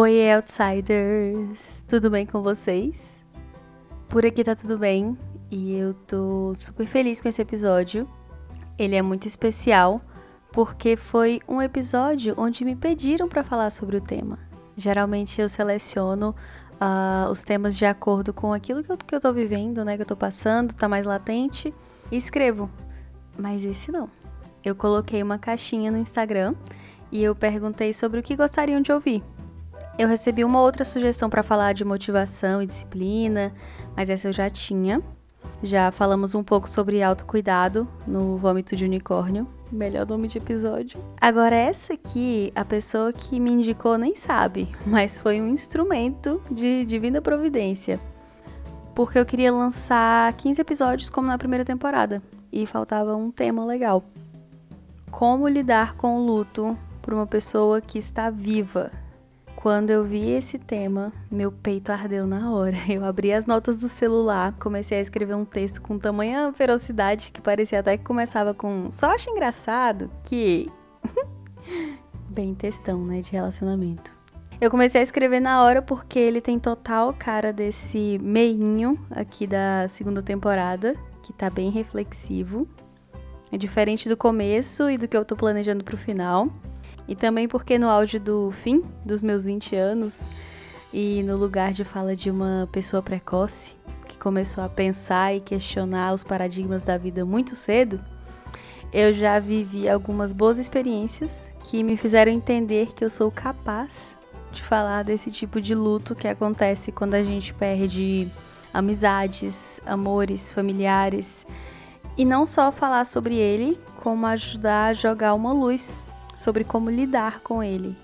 Oi, outsiders! Tudo bem com vocês? Por aqui tá tudo bem e eu tô super feliz com esse episódio. Ele é muito especial porque foi um episódio onde me pediram para falar sobre o tema. Geralmente eu seleciono uh, os temas de acordo com aquilo que eu, que eu tô vivendo, né? Que eu tô passando, tá mais latente, e escrevo. Mas esse não. Eu coloquei uma caixinha no Instagram e eu perguntei sobre o que gostariam de ouvir. Eu recebi uma outra sugestão para falar de motivação e disciplina, mas essa eu já tinha. Já falamos um pouco sobre autocuidado no Vômito de Unicórnio, melhor nome de episódio. Agora, essa aqui, a pessoa que me indicou nem sabe, mas foi um instrumento de divina providência. Porque eu queria lançar 15 episódios como na primeira temporada e faltava um tema legal. Como lidar com o luto por uma pessoa que está viva quando eu vi esse tema, meu peito ardeu na hora. Eu abri as notas do celular, comecei a escrever um texto com tamanha ferocidade que parecia até que começava com só acho engraçado que bem textão, né, de relacionamento. Eu comecei a escrever na hora porque ele tem total cara desse meinho aqui da segunda temporada, que tá bem reflexivo. É diferente do começo e do que eu tô planejando pro final. E também porque no auge do fim dos meus 20 anos e no lugar de fala de uma pessoa precoce que começou a pensar e questionar os paradigmas da vida muito cedo, eu já vivi algumas boas experiências que me fizeram entender que eu sou capaz de falar desse tipo de luto que acontece quando a gente perde amizades, amores, familiares. E não só falar sobre ele, como ajudar a jogar uma luz sobre como lidar com ele.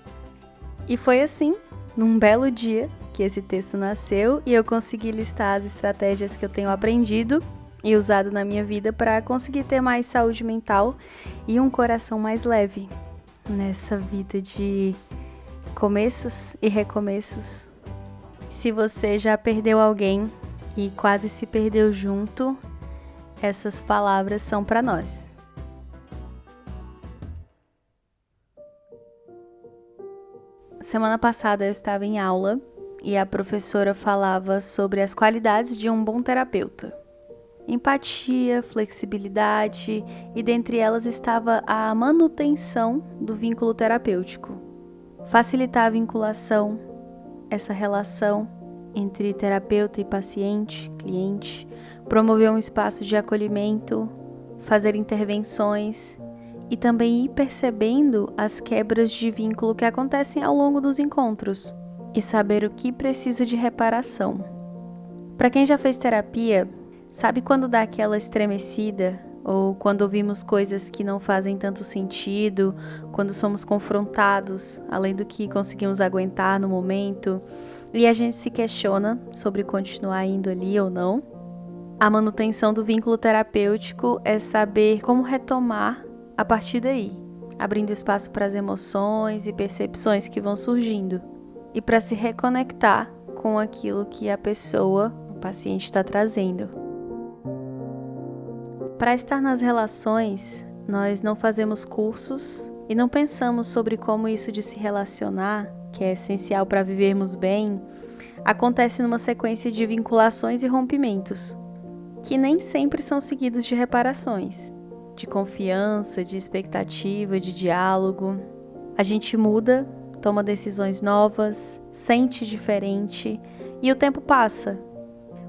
E foi assim, num belo dia, que esse texto nasceu e eu consegui listar as estratégias que eu tenho aprendido e usado na minha vida para conseguir ter mais saúde mental e um coração mais leve nessa vida de começos e recomeços. Se você já perdeu alguém e quase se perdeu junto, essas palavras são para nós. Semana passada eu estava em aula e a professora falava sobre as qualidades de um bom terapeuta. Empatia, flexibilidade e dentre elas estava a manutenção do vínculo terapêutico. Facilitar a vinculação, essa relação entre terapeuta e paciente, cliente, promover um espaço de acolhimento, fazer intervenções e também ir percebendo as quebras de vínculo que acontecem ao longo dos encontros e saber o que precisa de reparação. Para quem já fez terapia, sabe quando dá aquela estremecida ou quando ouvimos coisas que não fazem tanto sentido, quando somos confrontados além do que conseguimos aguentar no momento e a gente se questiona sobre continuar indo ali ou não? A manutenção do vínculo terapêutico é saber como retomar a partir daí, abrindo espaço para as emoções e percepções que vão surgindo e para se reconectar com aquilo que a pessoa, o paciente, está trazendo. Para estar nas relações, nós não fazemos cursos e não pensamos sobre como isso de se relacionar, que é essencial para vivermos bem, acontece numa sequência de vinculações e rompimentos, que nem sempre são seguidos de reparações de confiança, de expectativa, de diálogo. A gente muda, toma decisões novas, sente diferente e o tempo passa,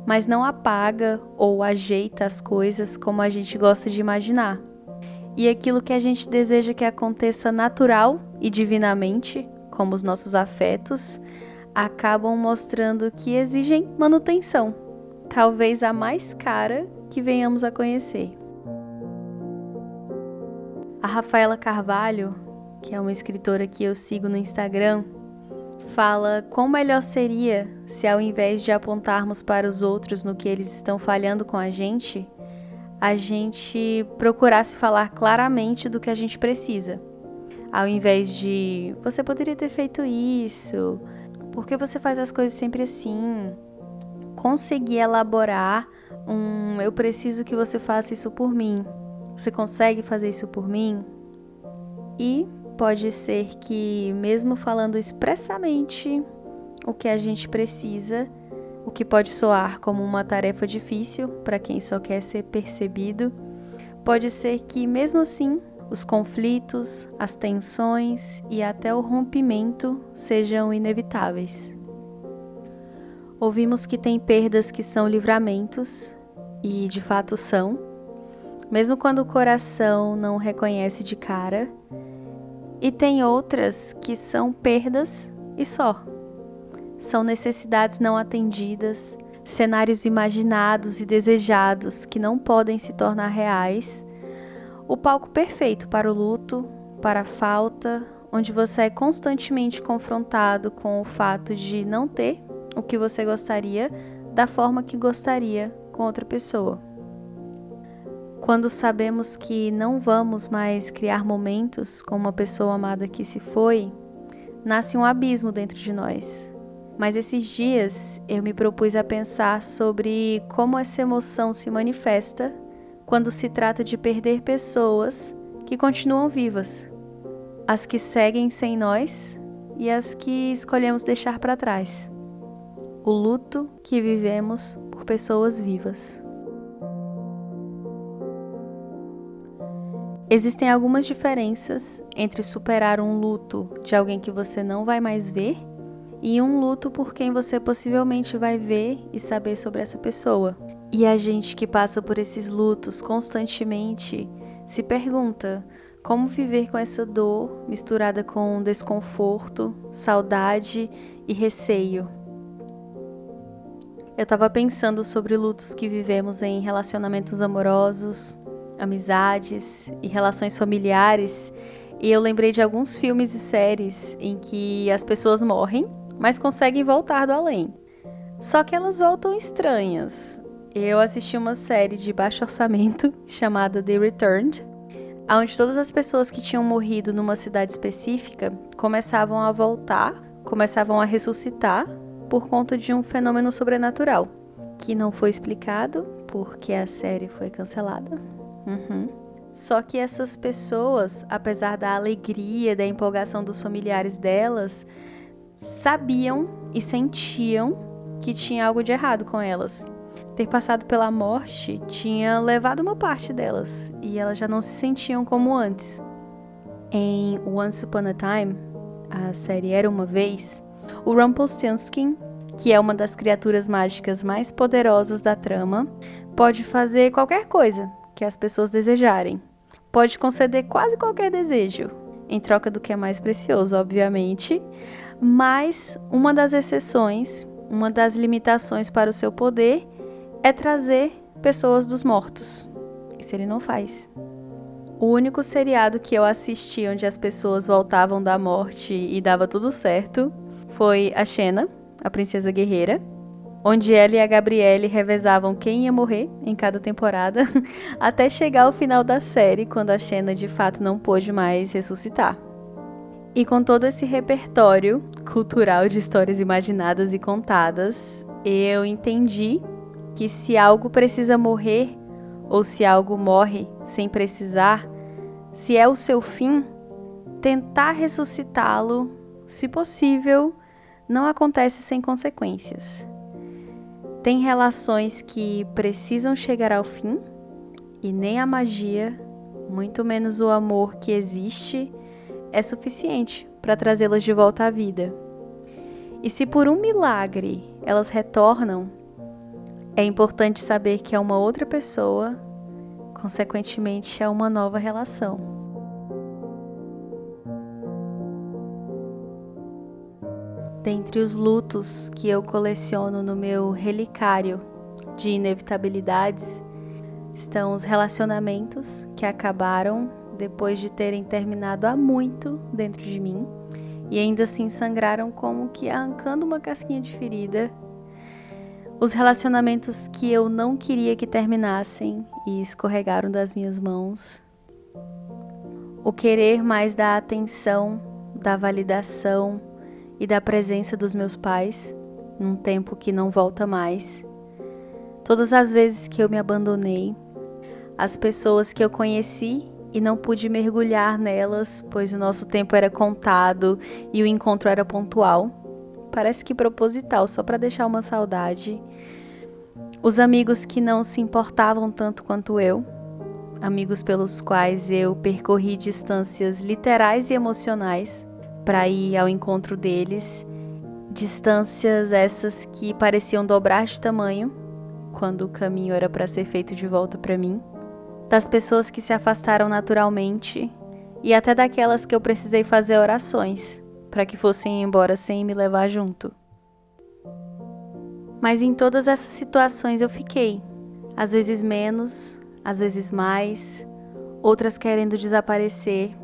mas não apaga ou ajeita as coisas como a gente gosta de imaginar. E aquilo que a gente deseja que aconteça natural e divinamente, como os nossos afetos, acabam mostrando que exigem manutenção, talvez a mais cara que venhamos a conhecer. A Rafaela Carvalho, que é uma escritora que eu sigo no Instagram, fala quão melhor seria se, ao invés de apontarmos para os outros no que eles estão falhando com a gente, a gente procurasse falar claramente do que a gente precisa. Ao invés de você poderia ter feito isso, por que você faz as coisas sempre assim? Conseguir elaborar um eu preciso que você faça isso por mim. Você consegue fazer isso por mim? E pode ser que, mesmo falando expressamente o que a gente precisa, o que pode soar como uma tarefa difícil para quem só quer ser percebido, pode ser que, mesmo assim, os conflitos, as tensões e até o rompimento sejam inevitáveis. Ouvimos que tem perdas que são livramentos, e de fato são, mesmo quando o coração não reconhece de cara, e tem outras que são perdas e só. São necessidades não atendidas, cenários imaginados e desejados que não podem se tornar reais. O palco perfeito para o luto, para a falta, onde você é constantemente confrontado com o fato de não ter o que você gostaria da forma que gostaria com outra pessoa. Quando sabemos que não vamos mais criar momentos com uma pessoa amada que se foi, nasce um abismo dentro de nós. Mas esses dias eu me propus a pensar sobre como essa emoção se manifesta quando se trata de perder pessoas que continuam vivas, as que seguem sem nós e as que escolhemos deixar para trás. O luto que vivemos por pessoas vivas. Existem algumas diferenças entre superar um luto de alguém que você não vai mais ver e um luto por quem você possivelmente vai ver e saber sobre essa pessoa. E a gente que passa por esses lutos constantemente se pergunta como viver com essa dor misturada com desconforto, saudade e receio. Eu estava pensando sobre lutos que vivemos em relacionamentos amorosos, amizades e relações familiares, e eu lembrei de alguns filmes e séries em que as pessoas morrem, mas conseguem voltar do além. Só que elas voltam estranhas. Eu assisti uma série de baixo orçamento chamada The Returned, onde todas as pessoas que tinham morrido numa cidade específica começavam a voltar, começavam a ressuscitar por conta de um fenômeno sobrenatural que não foi explicado porque a série foi cancelada. Uhum. Só que essas pessoas, apesar da alegria, da empolgação dos familiares delas, sabiam e sentiam que tinha algo de errado com elas. Ter passado pela morte tinha levado uma parte delas e elas já não se sentiam como antes. Em Once Upon a Time, a série Era uma Vez, o Rumpelstiltskin, que é uma das criaturas mágicas mais poderosas da trama, pode fazer qualquer coisa que as pessoas desejarem. Pode conceder quase qualquer desejo, em troca do que é mais precioso, obviamente, mas uma das exceções, uma das limitações para o seu poder é trazer pessoas dos mortos. Isso ele não faz. O único seriado que eu assisti onde as pessoas voltavam da morte e dava tudo certo foi a Xena, a princesa guerreira, onde ela e a Gabrielle revezavam quem ia morrer em cada temporada, até chegar ao final da série, quando a Xena de fato não pôde mais ressuscitar. E com todo esse repertório cultural de histórias imaginadas e contadas, eu entendi que se algo precisa morrer, ou se algo morre sem precisar, se é o seu fim, tentar ressuscitá-lo, se possível, não acontece sem consequências. Tem relações que precisam chegar ao fim e nem a magia, muito menos o amor que existe, é suficiente para trazê-las de volta à vida. E se por um milagre elas retornam, é importante saber que é uma outra pessoa, consequentemente, é uma nova relação. Dentre os lutos que eu coleciono no meu relicário de inevitabilidades estão os relacionamentos que acabaram depois de terem terminado há muito dentro de mim e ainda assim sangraram como que arrancando uma casquinha de ferida. Os relacionamentos que eu não queria que terminassem e escorregaram das minhas mãos. O querer mais da atenção, da validação e da presença dos meus pais, num tempo que não volta mais. Todas as vezes que eu me abandonei, as pessoas que eu conheci e não pude mergulhar nelas, pois o nosso tempo era contado e o encontro era pontual. Parece que proposital, só para deixar uma saudade. Os amigos que não se importavam tanto quanto eu, amigos pelos quais eu percorri distâncias literais e emocionais para ir ao encontro deles, distâncias essas que pareciam dobrar de tamanho quando o caminho era para ser feito de volta para mim das pessoas que se afastaram naturalmente e até daquelas que eu precisei fazer orações para que fossem embora sem me levar junto. Mas em todas essas situações eu fiquei, às vezes menos, às vezes mais, outras querendo desaparecer,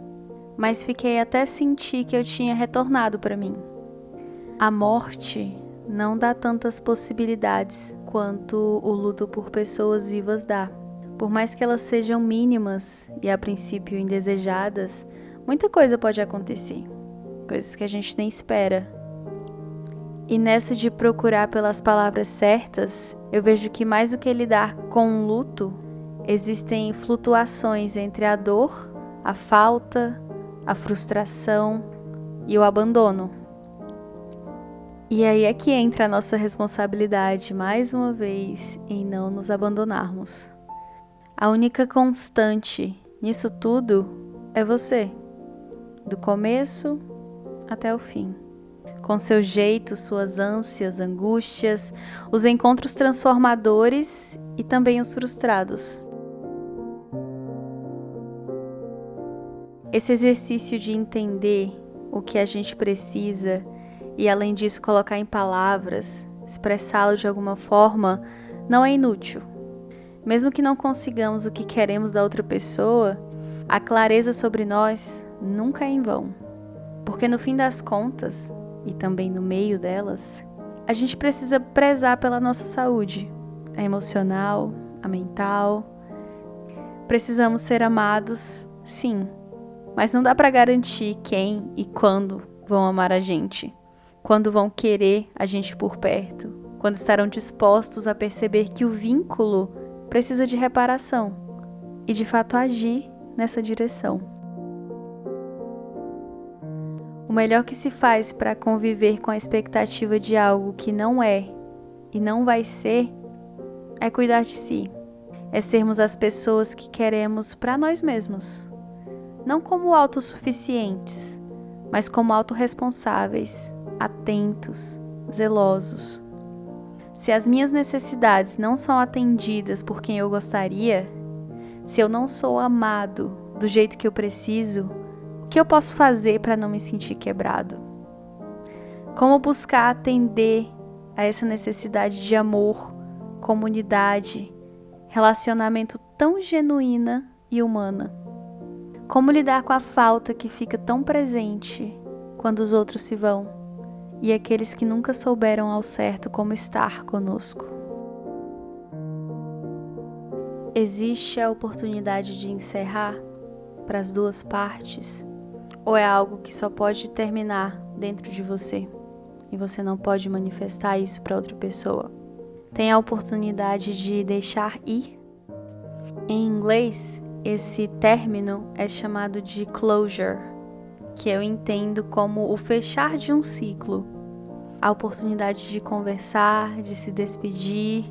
mas fiquei até sentir que eu tinha retornado para mim. A morte não dá tantas possibilidades quanto o luto por pessoas vivas dá. Por mais que elas sejam mínimas e a princípio indesejadas, muita coisa pode acontecer, coisas que a gente nem espera. E nessa de procurar pelas palavras certas, eu vejo que mais do que lidar com o luto, existem flutuações entre a dor, a falta, a frustração e o abandono. E aí é que entra a nossa responsabilidade, mais uma vez, em não nos abandonarmos. A única constante nisso tudo é você, do começo até o fim. Com seu jeito, suas ânsias, angústias, os encontros transformadores e também os frustrados. Esse exercício de entender o que a gente precisa e, além disso, colocar em palavras, expressá-lo de alguma forma, não é inútil. Mesmo que não consigamos o que queremos da outra pessoa, a clareza sobre nós nunca é em vão. Porque no fim das contas, e também no meio delas, a gente precisa prezar pela nossa saúde, a emocional, a mental. Precisamos ser amados, sim, mas não dá para garantir quem e quando vão amar a gente, quando vão querer a gente por perto, quando estarão dispostos a perceber que o vínculo precisa de reparação e de fato agir nessa direção. O melhor que se faz para conviver com a expectativa de algo que não é e não vai ser é cuidar de si, é sermos as pessoas que queremos para nós mesmos, não como autossuficientes, mas como autorresponsáveis, atentos, zelosos. Se as minhas necessidades não são atendidas por quem eu gostaria, se eu não sou amado do jeito que eu preciso, o que eu posso fazer para não me sentir quebrado? Como buscar atender a essa necessidade de amor, comunidade, relacionamento tão genuína e humana? Como lidar com a falta que fica tão presente quando os outros se vão? e aqueles que nunca souberam ao certo como estar conosco. Existe a oportunidade de encerrar para as duas partes? Ou é algo que só pode terminar dentro de você e você não pode manifestar isso para outra pessoa? Tem a oportunidade de deixar ir? Em inglês, esse término é chamado de closure que eu entendo como o fechar de um ciclo, a oportunidade de conversar, de se despedir,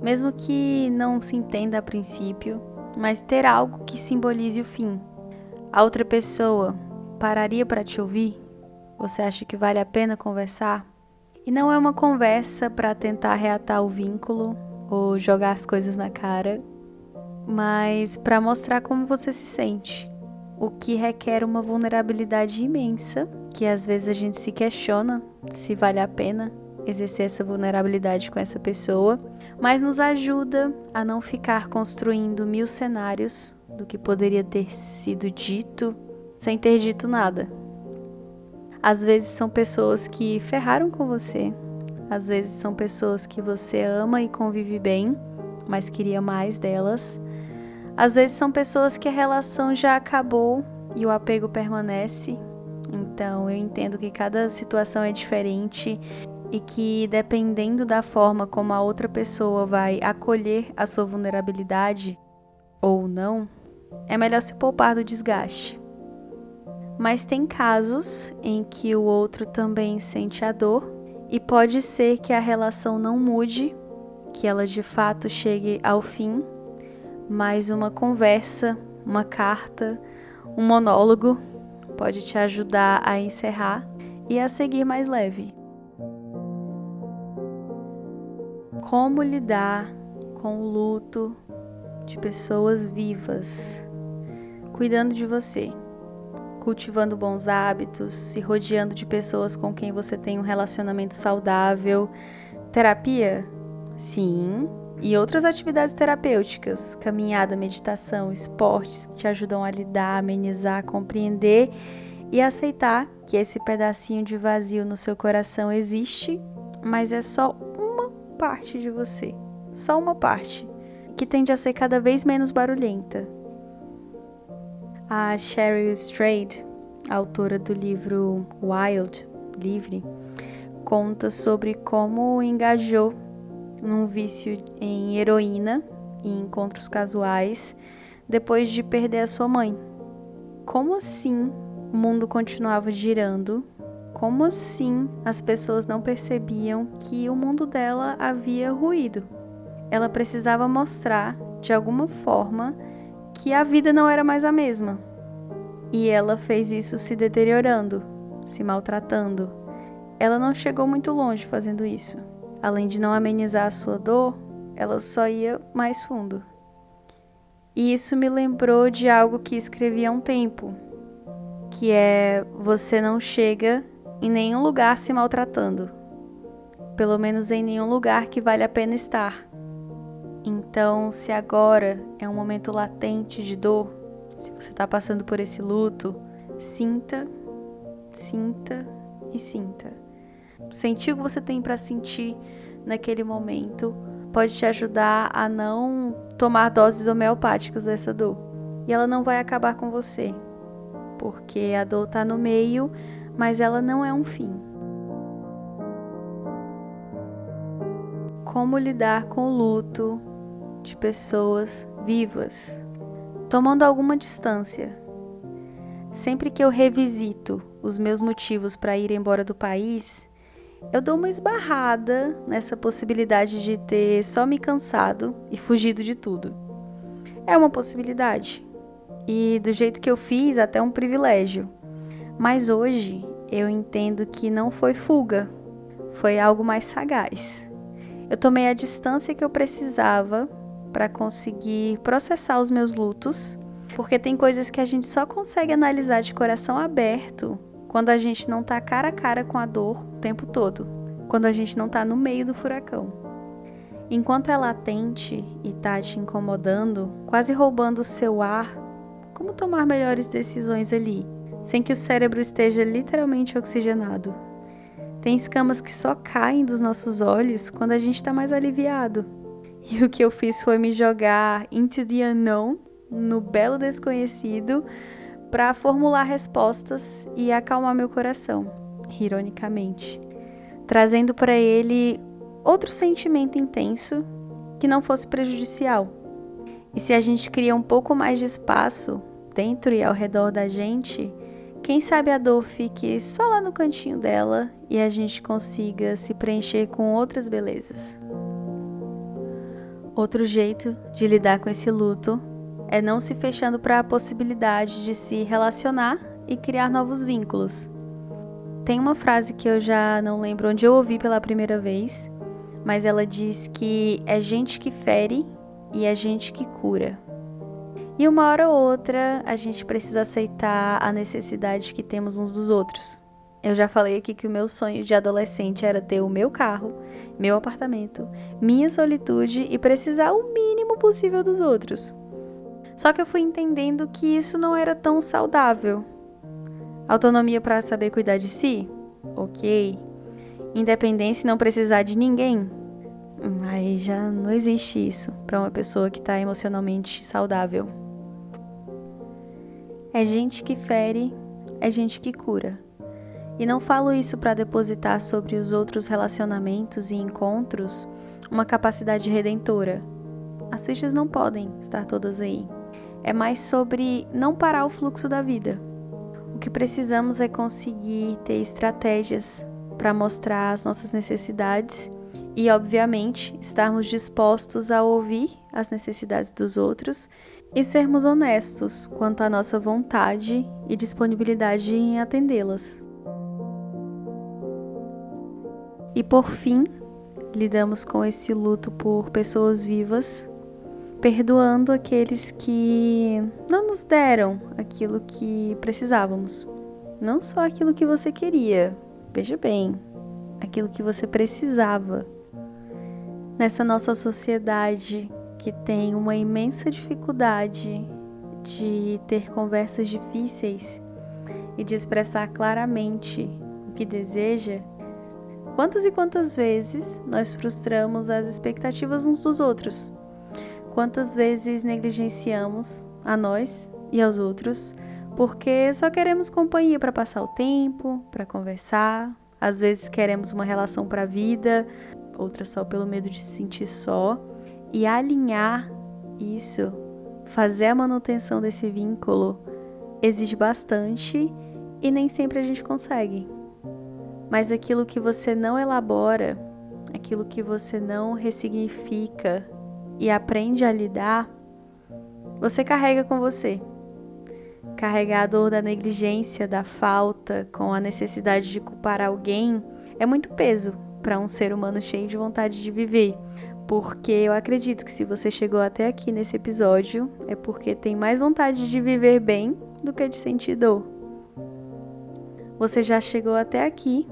mesmo que não se entenda a princípio, mas ter algo que simbolize o fim. A outra pessoa pararia para te ouvir? Você acha que vale a pena conversar? E não é uma conversa para tentar reatar o vínculo ou jogar as coisas na cara, mas para mostrar como você se sente o que requer uma vulnerabilidade imensa, que às vezes a gente se questiona se vale a pena exercer essa vulnerabilidade com essa pessoa, mas nos ajuda a não ficar construindo mil cenários do que poderia ter sido dito sem ter dito nada. Às vezes são pessoas que ferraram com você. Às vezes são pessoas que você ama e convive bem, mas queria mais delas. Às vezes são pessoas que a relação já acabou e o apego permanece. Então eu entendo que cada situação é diferente e que dependendo da forma como a outra pessoa vai acolher a sua vulnerabilidade ou não, é melhor se poupar do desgaste. Mas tem casos em que o outro também sente a dor e pode ser que a relação não mude, que ela de fato chegue ao fim mas uma conversa, uma carta, um monólogo pode te ajudar a encerrar e a seguir mais leve. Como lidar com o luto de pessoas vivas, cuidando de você, cultivando bons hábitos, se rodeando de pessoas com quem você tem um relacionamento saudável. Terapia? Sim, e outras atividades terapêuticas, caminhada, meditação, esportes que te ajudam a lidar, amenizar, compreender e aceitar que esse pedacinho de vazio no seu coração existe, mas é só uma parte de você, só uma parte, que tende a ser cada vez menos barulhenta. A Sheryl Strayed, autora do livro Wild, Livre, conta sobre como engajou num vício em heroína e encontros casuais depois de perder a sua mãe. Como assim o mundo continuava girando? Como assim as pessoas não percebiam que o mundo dela havia ruído? Ela precisava mostrar, de alguma forma, que a vida não era mais a mesma. E ela fez isso se deteriorando, se maltratando. Ela não chegou muito longe fazendo isso além de não amenizar a sua dor, ela só ia mais fundo. E isso me lembrou de algo que escrevi há um tempo, que é você não chega em nenhum lugar se maltratando. Pelo menos em nenhum lugar que vale a pena estar. Então, se agora é um momento latente de dor, se você está passando por esse luto, sinta, sinta e sinta sentir o que você tem para sentir naquele momento pode te ajudar a não tomar doses homeopáticas dessa dor. E ela não vai acabar com você, porque a dor está no meio, mas ela não é um fim. Como lidar com o luto de pessoas vivas, tomando alguma distância. Sempre que eu revisito os meus motivos para ir embora do país, eu dou uma esbarrada nessa possibilidade de ter só me cansado e fugido de tudo. É uma possibilidade. E do jeito que eu fiz, até um privilégio. Mas hoje eu entendo que não foi fuga, foi algo mais sagaz. Eu tomei a distância que eu precisava para conseguir processar os meus lutos, porque tem coisas que a gente só consegue analisar de coração aberto quando a gente não tá cara a cara com a dor o tempo todo, quando a gente não tá no meio do furacão. Enquanto é latente e tá te incomodando, quase roubando o seu ar, como tomar melhores decisões ali, sem que o cérebro esteja literalmente oxigenado? Tem escamas que só caem dos nossos olhos quando a gente está mais aliviado. E o que eu fiz foi me jogar into the unknown, no belo desconhecido, para formular respostas e acalmar meu coração, ironicamente, trazendo para ele outro sentimento intenso que não fosse prejudicial. E se a gente cria um pouco mais de espaço dentro e ao redor da gente, quem sabe a dor fique só lá no cantinho dela e a gente consiga se preencher com outras belezas. Outro jeito de lidar com esse luto é não se fechando para a possibilidade de se relacionar e criar novos vínculos. Tem uma frase que eu já não lembro onde eu ouvi pela primeira vez, mas ela diz que é gente que fere e é gente que cura. E uma hora ou outra a gente precisa aceitar a necessidade que temos uns dos outros. Eu já falei aqui que o meu sonho de adolescente era ter o meu carro, meu apartamento, minha solitude e precisar o mínimo possível dos outros. Só que eu fui entendendo que isso não era tão saudável. Autonomia para saber cuidar de si? Ok. Independência e não precisar de ninguém? Aí já não existe isso para uma pessoa que está emocionalmente saudável. É gente que fere, é gente que cura. E não falo isso para depositar sobre os outros relacionamentos e encontros uma capacidade redentora. As fichas não podem estar todas aí. É mais sobre não parar o fluxo da vida. O que precisamos é conseguir ter estratégias para mostrar as nossas necessidades e, obviamente, estarmos dispostos a ouvir as necessidades dos outros e sermos honestos quanto à nossa vontade e disponibilidade em atendê-las. E por fim, lidamos com esse luto por pessoas vivas, perdoando aqueles que não nos deram aquilo que precisávamos. Não só aquilo que você queria, veja bem, aquilo que você precisava. Nessa nossa sociedade que tem uma imensa dificuldade de ter conversas difíceis e de expressar claramente o que deseja, Quantas e quantas vezes nós frustramos as expectativas uns dos outros? Quantas vezes negligenciamos a nós e aos outros porque só queremos companhia para passar o tempo, para conversar, às vezes queremos uma relação para a vida, outra só pelo medo de se sentir só, e alinhar isso, fazer a manutenção desse vínculo exige bastante e nem sempre a gente consegue. Mas aquilo que você não elabora, aquilo que você não ressignifica e aprende a lidar, você carrega com você. Carregar a dor da negligência, da falta, com a necessidade de culpar alguém, é muito peso para um ser humano cheio de vontade de viver. Porque eu acredito que se você chegou até aqui nesse episódio, é porque tem mais vontade de viver bem do que de sentir dor. Você já chegou até aqui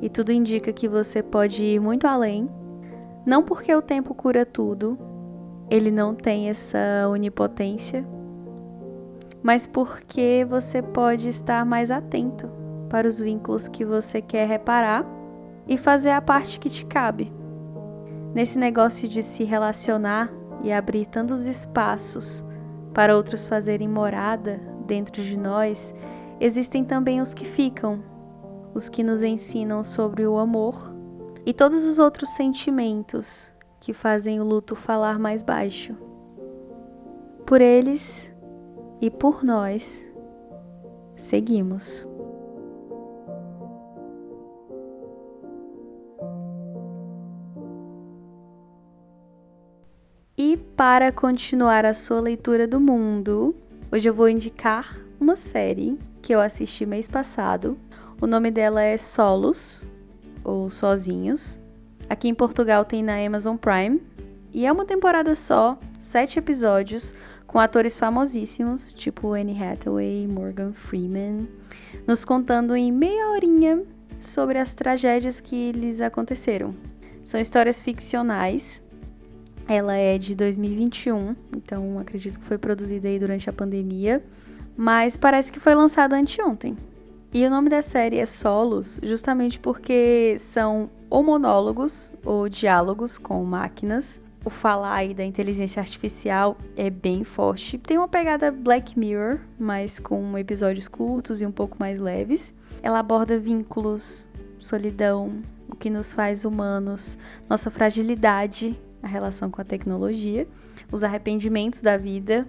e tudo indica que você pode ir muito além. Não porque o tempo cura tudo, ele não tem essa onipotência, mas porque você pode estar mais atento para os vínculos que você quer reparar e fazer a parte que te cabe. Nesse negócio de se relacionar e abrir tantos espaços para outros fazerem morada dentro de nós, existem também os que ficam os que nos ensinam sobre o amor e todos os outros sentimentos que fazem o luto falar mais baixo. Por eles e por nós, seguimos. E para continuar a sua leitura do mundo, hoje eu vou indicar uma série que eu assisti mês passado, o nome dela é Solos, ou Sozinhos. Aqui em Portugal tem na Amazon Prime. E é uma temporada só, sete episódios, com atores famosíssimos, tipo Anne Hathaway, Morgan Freeman, nos contando em meia horinha sobre as tragédias que lhes aconteceram. São histórias ficcionais. Ela é de 2021, então acredito que foi produzida aí durante a pandemia, mas parece que foi lançada anteontem. E o nome da série é Solos, justamente porque são ou monólogos ou diálogos com máquinas. O falar aí da inteligência artificial é bem forte. Tem uma pegada Black Mirror, mas com episódios curtos e um pouco mais leves. Ela aborda vínculos, solidão, o que nos faz humanos, nossa fragilidade, a relação com a tecnologia, os arrependimentos da vida,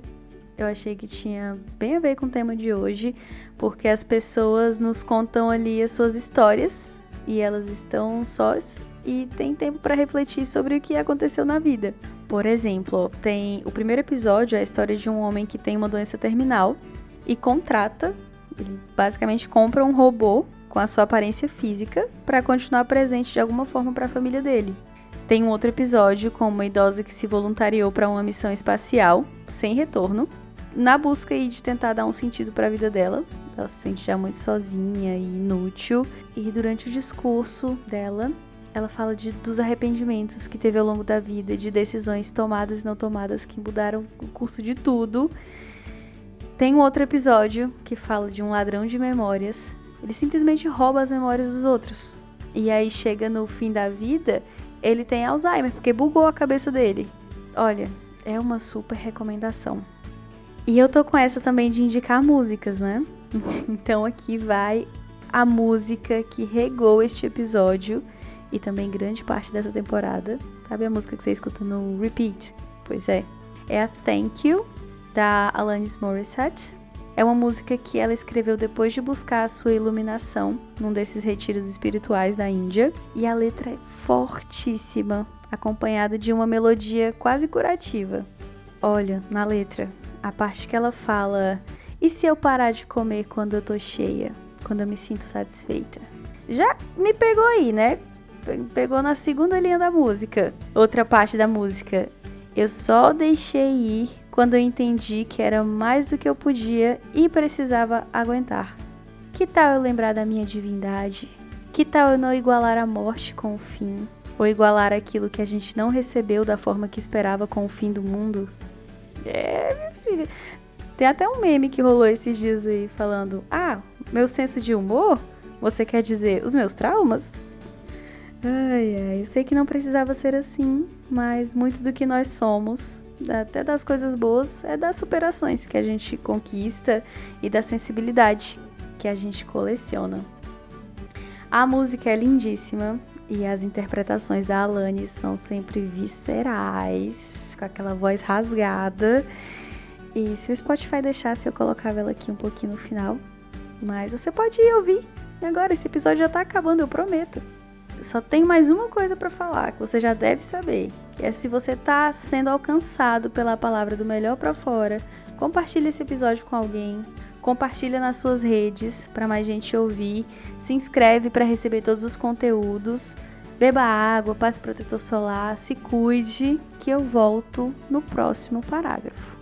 eu achei que tinha bem a ver com o tema de hoje, porque as pessoas nos contam ali as suas histórias e elas estão sós e tem tempo para refletir sobre o que aconteceu na vida. Por exemplo, tem o primeiro episódio é a história de um homem que tem uma doença terminal e contrata, ele basicamente compra um robô com a sua aparência física para continuar presente de alguma forma para a família dele. Tem um outro episódio com uma idosa que se voluntariou para uma missão espacial sem retorno na busca aí de tentar dar um sentido para a vida dela. Ela se sente já muito sozinha e inútil. E durante o discurso dela, ela fala de, dos arrependimentos que teve ao longo da vida, de decisões tomadas e não tomadas que mudaram o curso de tudo. Tem um outro episódio que fala de um ladrão de memórias. Ele simplesmente rouba as memórias dos outros. E aí chega no fim da vida, ele tem Alzheimer, porque bugou a cabeça dele. Olha, é uma super recomendação. E eu tô com essa também de indicar músicas, né? então aqui vai a música que regou este episódio e também grande parte dessa temporada. Sabe a música que você escuta no repeat? Pois é. É a Thank You, da Alanis Morissette. É uma música que ela escreveu depois de buscar a sua iluminação num desses retiros espirituais da Índia. E a letra é fortíssima, acompanhada de uma melodia quase curativa. Olha, na letra, a parte que ela fala: E se eu parar de comer quando eu tô cheia? Quando eu me sinto satisfeita? Já me pegou aí, né? Pegou na segunda linha da música. Outra parte da música. Eu só deixei ir quando eu entendi que era mais do que eu podia e precisava aguentar. Que tal eu lembrar da minha divindade? Que tal eu não igualar a morte com o fim? Ou igualar aquilo que a gente não recebeu da forma que esperava com o fim do mundo? É, filha. Tem até um meme que rolou esses dias aí falando: Ah, meu senso de humor? Você quer dizer os meus traumas? Ai, ai, eu sei que não precisava ser assim, mas muito do que nós somos, até das coisas boas, é das superações que a gente conquista e da sensibilidade que a gente coleciona. A música é lindíssima e as interpretações da Alanis são sempre viscerais, com aquela voz rasgada. E se o Spotify deixasse, eu colocava ela aqui um pouquinho no final. Mas você pode ir ouvir. Agora, esse episódio já tá acabando, eu prometo. Só tem mais uma coisa para falar que você já deve saber, que é se você tá sendo alcançado pela palavra do melhor para fora, compartilhe esse episódio com alguém, compartilha nas suas redes para mais gente ouvir, se inscreve para receber todos os conteúdos. Beba água, passe protetor solar, se cuide, que eu volto no próximo parágrafo.